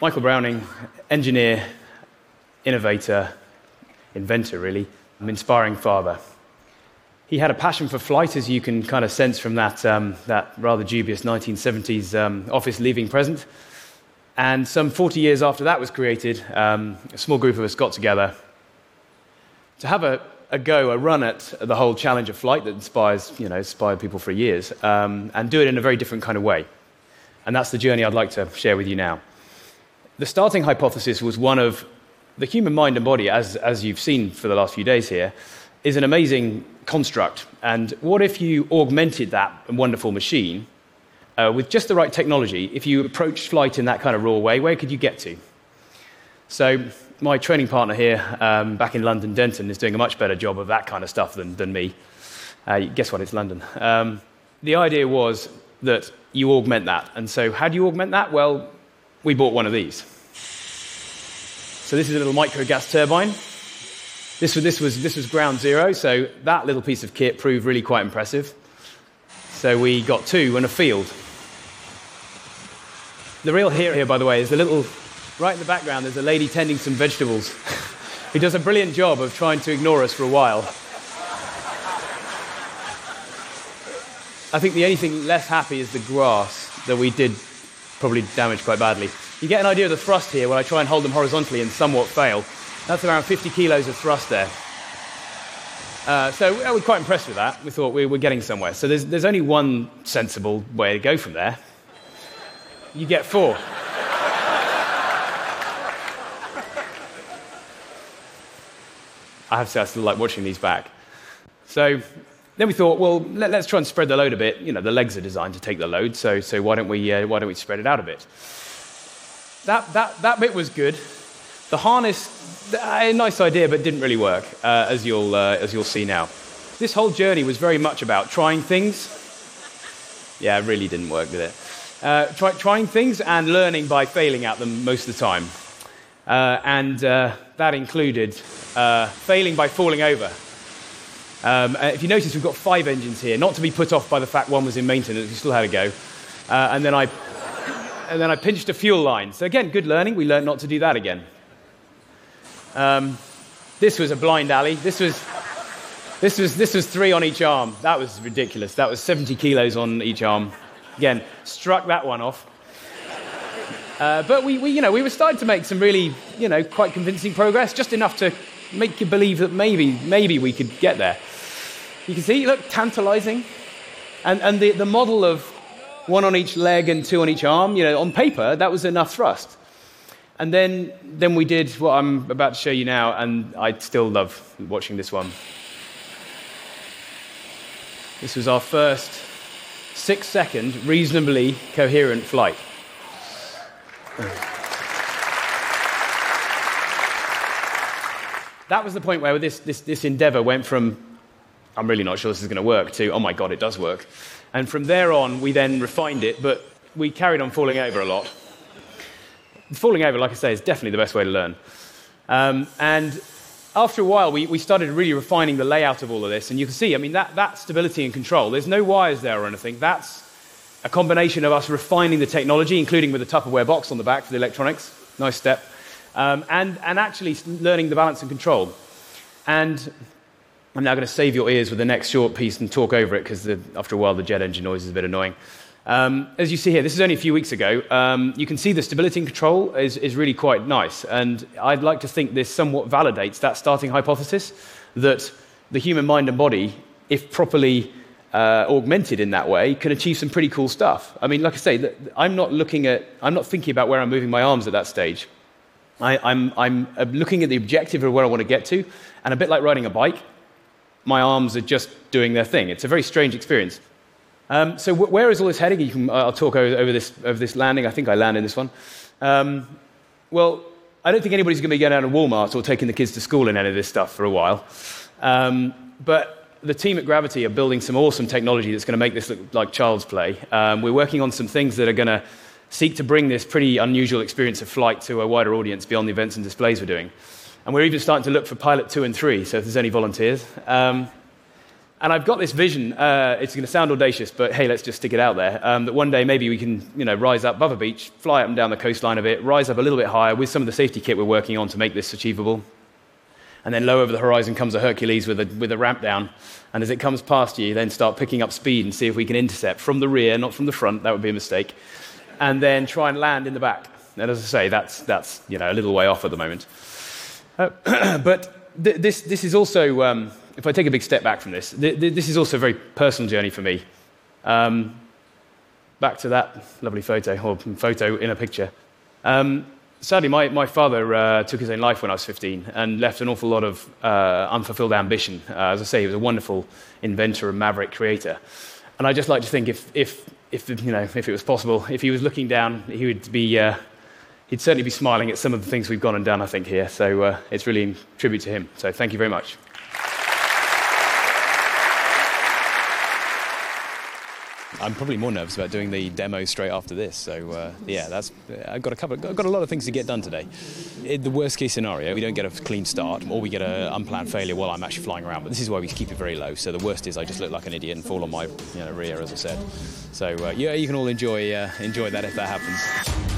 Michael Browning, engineer, innovator, inventor, really, an inspiring father. He had a passion for flight, as you can kind of sense from that, um, that rather dubious 1970s um, office leaving present. And some 40 years after that was created, um, a small group of us got together to have a, a, go, a run at the whole challenge of flight that inspires, you know, inspired people for years, um, and do it in a very different kind of way. And that's the journey I'd like to share with you now. The starting hypothesis was one of the human mind and body, as, as you've seen for the last few days here, is an amazing construct. And what if you augmented that wonderful machine uh, with just the right technology? If you approached flight in that kind of raw way, where could you get to? So, my training partner here um, back in London, Denton, is doing a much better job of that kind of stuff than, than me. Uh, guess what? It's London. Um, the idea was that you augment that. And so, how do you augment that? Well, we bought one of these. So, this is a little micro gas turbine. This was, this, was, this was ground zero, so that little piece of kit proved really quite impressive. So, we got two and a field. The real hero here, by the way, is the little, right in the background, there's a lady tending some vegetables who does a brilliant job of trying to ignore us for a while. I think the only thing less happy is the grass that we did probably damaged quite badly. You get an idea of the thrust here when I try and hold them horizontally and somewhat fail. That's around 50 kilos of thrust there. Uh, so we were quite impressed with that. We thought we were getting somewhere. So there's, there's only one sensible way to go from there. You get four. I have to say, I still like watching these back. So then we thought, well, let, us try and spread the load a bit. You know, the legs are designed to take the load, so, so why, don't we, uh, why don't we spread it out a bit? That, that, that bit was good. The harness, a nice idea, but didn't really work, uh, as, you'll, uh, as you'll see now. This whole journey was very much about trying things. Yeah, it really didn't work, did it? Uh, try, trying things and learning by failing at them most of the time. Uh, and uh, that included failing by falling over. Um, uh, if you notice, we've got five engines here, not to be put off by the fact one was in maintenance, we still had a go. Uh, and, then I, and then I pinched a fuel line. So, again, good learning. We learned not to do that again. Um, this was a blind alley. This was, this, was, this was three on each arm. That was ridiculous. That was 70 kilos on each arm. Again, struck that one off. Uh, but we, we, you know, we were starting to make some really, you know, quite convincing progress, just enough to make you believe that maybe, maybe we could get there. You can see, look, tantalizing. And, and the, the model of one on each leg and two on each arm, you know, on paper, that was enough thrust. And then, then we did what I'm about to show you now, and I still love watching this one. This was our first six second, reasonably coherent flight. That was the point where this, this, this endeavor went from I'm really not sure this is going to work, to, oh my God, it does work. And from there on, we then refined it, but we carried on falling over a lot. Falling over, like I say, is definitely the best way to learn. Um, and after a while, we, we started really refining the layout of all of this. And you can see, I mean, that, that stability and control, there's no wires there or anything. That's a combination of us refining the technology, including with a Tupperware box on the back for the electronics. Nice step. Um, and, and actually learning the balance and control. And I'm now going to save your ears with the next short piece and talk over it because after a while the jet engine noise is a bit annoying. Um, as you see here, this is only a few weeks ago. Um, you can see the stability and control is, is really quite nice. And I'd like to think this somewhat validates that starting hypothesis that the human mind and body, if properly uh, augmented in that way, can achieve some pretty cool stuff. I mean, like I say, I'm not looking at, I'm not thinking about where I'm moving my arms at that stage. I, I'm, I'm uh, looking at the objective of where I want to get to, and a bit like riding a bike, my arms are just doing their thing. It's a very strange experience. Um, so, w- where is all this heading? You can, uh, I'll talk over, over, this, over this landing. I think I land in this one. Um, well, I don't think anybody's going to be going out of Walmart or taking the kids to school in any of this stuff for a while. Um, but the team at Gravity are building some awesome technology that's going to make this look like child's play. Um, we're working on some things that are going to seek to bring this pretty unusual experience of flight to a wider audience beyond the events and displays we're doing. And we're even starting to look for pilot two and three, so if there's any volunteers. Um, And I've got this vision. Uh, it's going to sound audacious, but hey, let's just stick it out there. Um, that one day maybe we can, you know, rise up above a beach, fly up and down the coastline a bit, rise up a little bit higher with some of the safety kit we're working on to make this achievable. And then low over the horizon comes a Hercules with a, with a ramp down. And as it comes past you, then start picking up speed and see if we can intercept from the rear, not from the front. That would be a mistake. And then try and land in the back. And as I say, that's, that's you know, a little way off at the moment. Uh, but th- this, this is also. Um, if I take a big step back from this, th- th- this is also a very personal journey for me. Um, back to that lovely photo, or photo in a picture. Um, sadly, my, my father uh, took his own life when I was 15 and left an awful lot of uh, unfulfilled ambition. Uh, as I say, he was a wonderful inventor and maverick creator. And I just like to think if, if, if, you know, if it was possible, if he was looking down, he would be, uh, he'd certainly be smiling at some of the things we've gone and done, I think, here. So uh, it's really a tribute to him. So thank you very much. I'm probably more nervous about doing the demo straight after this. So uh, yeah, that's I've got a couple. I've got a lot of things to get done today. In the worst case scenario, we don't get a clean start, or we get an unplanned failure while I'm actually flying around. But this is why we keep it very low. So the worst is I just look like an idiot and fall on my you know, rear, as I said. So uh, yeah, you can all enjoy uh, enjoy that if that happens.